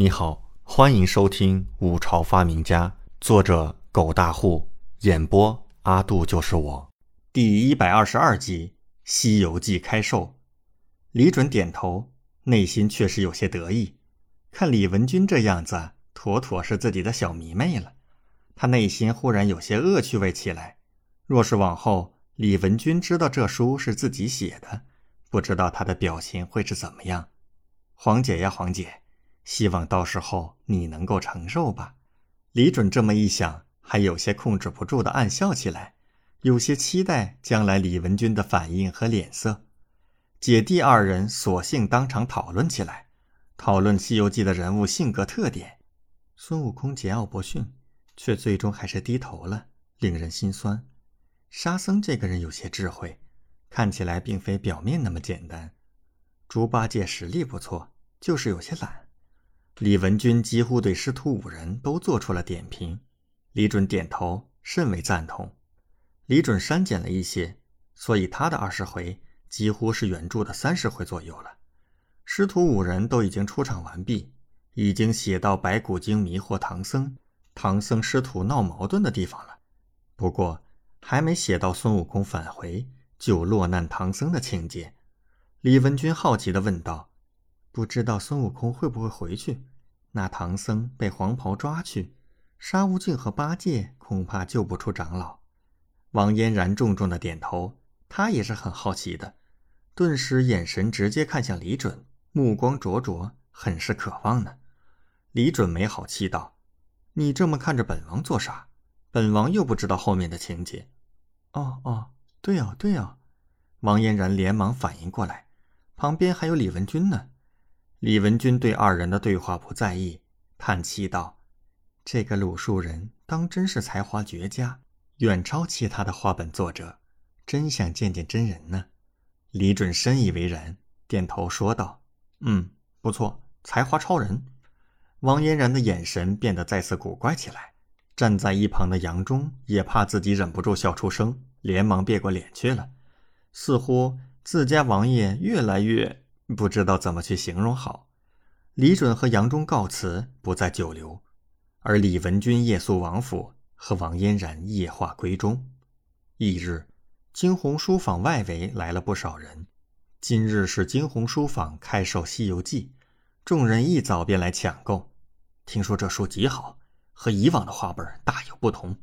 你好，欢迎收听《五朝发明家》，作者狗大户，演播阿杜就是我，第一百二十二集《西游记》开售。李准点头，内心确实有些得意。看李文君这样子，妥妥是自己的小迷妹了。他内心忽然有些恶趣味起来。若是往后李文君知道这书是自己写的，不知道他的表情会是怎么样。黄姐呀，黄姐。希望到时候你能够承受吧。李准这么一想，还有些控制不住的暗笑起来，有些期待将来李文君的反应和脸色。姐弟二人索性当场讨论起来，讨论《西游记》的人物性格特点。孙悟空桀骜不驯，却最终还是低头了，令人心酸。沙僧这个人有些智慧，看起来并非表面那么简单。猪八戒实力不错，就是有些懒。李文君几乎对师徒五人都做出了点评，李准点头，甚为赞同。李准删减了一些，所以他的二十回几乎是原著的三十回左右了。师徒五人都已经出场完毕，已经写到白骨精迷惑唐僧，唐僧师徒闹矛盾的地方了。不过还没写到孙悟空返回救落难唐僧的情节。李文君好奇地问道。不知道孙悟空会不会回去？那唐僧被黄袍抓去，沙悟净和八戒恐怕救不出长老。王嫣然重重的点头，他也是很好奇的，顿时眼神直接看向李准，目光灼灼，很是渴望呢。李准没好气道：“你这么看着本王做啥？本王又不知道后面的情节。”哦哦，对哦对哦，王嫣然连忙反应过来，旁边还有李文君呢。李文君对二人的对话不在意，叹气道：“这个鲁树人当真是才华绝佳，远超其他的画本作者，真想见见真人呢。”李准深以为然，点头说道：“嗯，不错，才华超人。”王嫣然的眼神变得再次古怪起来，站在一旁的杨忠也怕自己忍不住笑出声，连忙别过脸去了，似乎自家王爷越来越……不知道怎么去形容好。李准和杨忠告辞，不再久留，而李文君夜宿王府，和王嫣然夜话闺中。翌日，惊鸿书坊外围来了不少人。今日是惊鸿书坊开售《西游记》，众人一早便来抢购。听说这书极好，和以往的画本大有不同，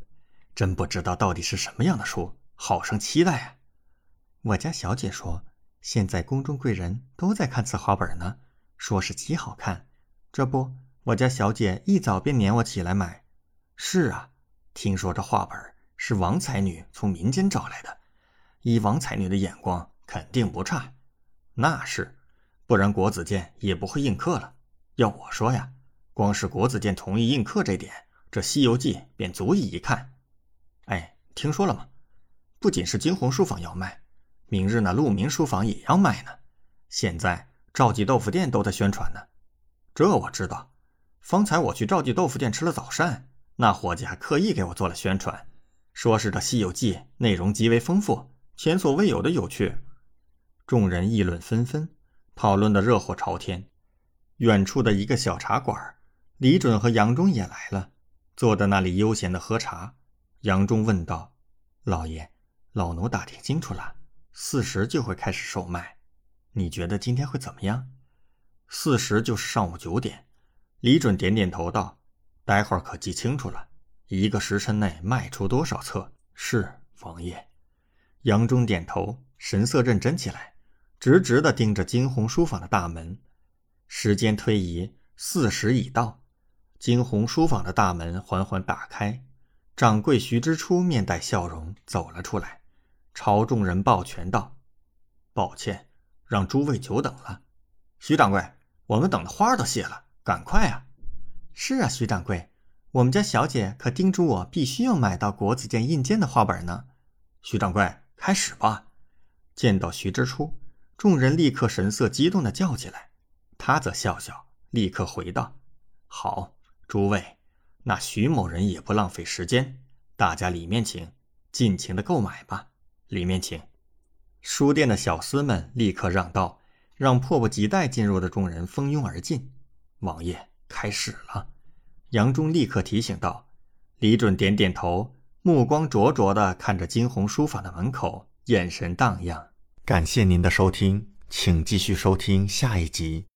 真不知道到底是什么样的书，好生期待啊！我家小姐说。现在宫中贵人都在看此画本呢，说是极好看。这不，我家小姐一早便撵我起来买。是啊，听说这画本是王才女从民间找来的，以王才女的眼光，肯定不差。那是，不然国子监也不会印刻了。要我说呀，光是国子监同意印刻这点，这《西游记》便足以一看。哎，听说了吗？不仅是惊鸿书坊要卖。明日那鹿鸣书房也要卖呢，现在赵记豆腐店都在宣传呢。这我知道，方才我去赵记豆腐店吃了早膳，那伙计还刻意给我做了宣传，说是这《西游记》内容极为丰富，前所未有的有趣。众人议论纷纷，讨论的热火朝天。远处的一个小茶馆，李准和杨忠也来了，坐在那里悠闲的喝茶。杨忠问道：“老爷，老奴打听清楚了。”四时就会开始售卖，你觉得今天会怎么样？四时就是上午九点。李准点点头道：“待会儿可记清楚了，一个时辰内卖出多少册？”是王爷。杨忠点头，神色认真起来，直直地盯着惊鸿书坊的大门。时间推移，四时已到，惊鸿书坊的大门缓缓打开，掌柜徐之初面带笑容走了出来。朝众人抱拳道：“抱歉，让诸位久等了。徐掌柜，我们等的花都谢了，赶快啊！”“是啊，徐掌柜，我们家小姐可叮嘱我，必须要买到国子监印鉴的画本呢。”“徐掌柜，开始吧！”见到徐之初，众人立刻神色激动地叫起来。他则笑笑，立刻回道：“好，诸位，那徐某人也不浪费时间，大家里面请，尽情的购买吧。”里面请。书店的小厮们立刻让道，让迫不及待进入的众人蜂拥而进。王爷，开始了。杨忠立刻提醒道。李准点点头，目光灼灼地看着金鸿书房的门口，眼神荡漾。感谢您的收听，请继续收听下一集。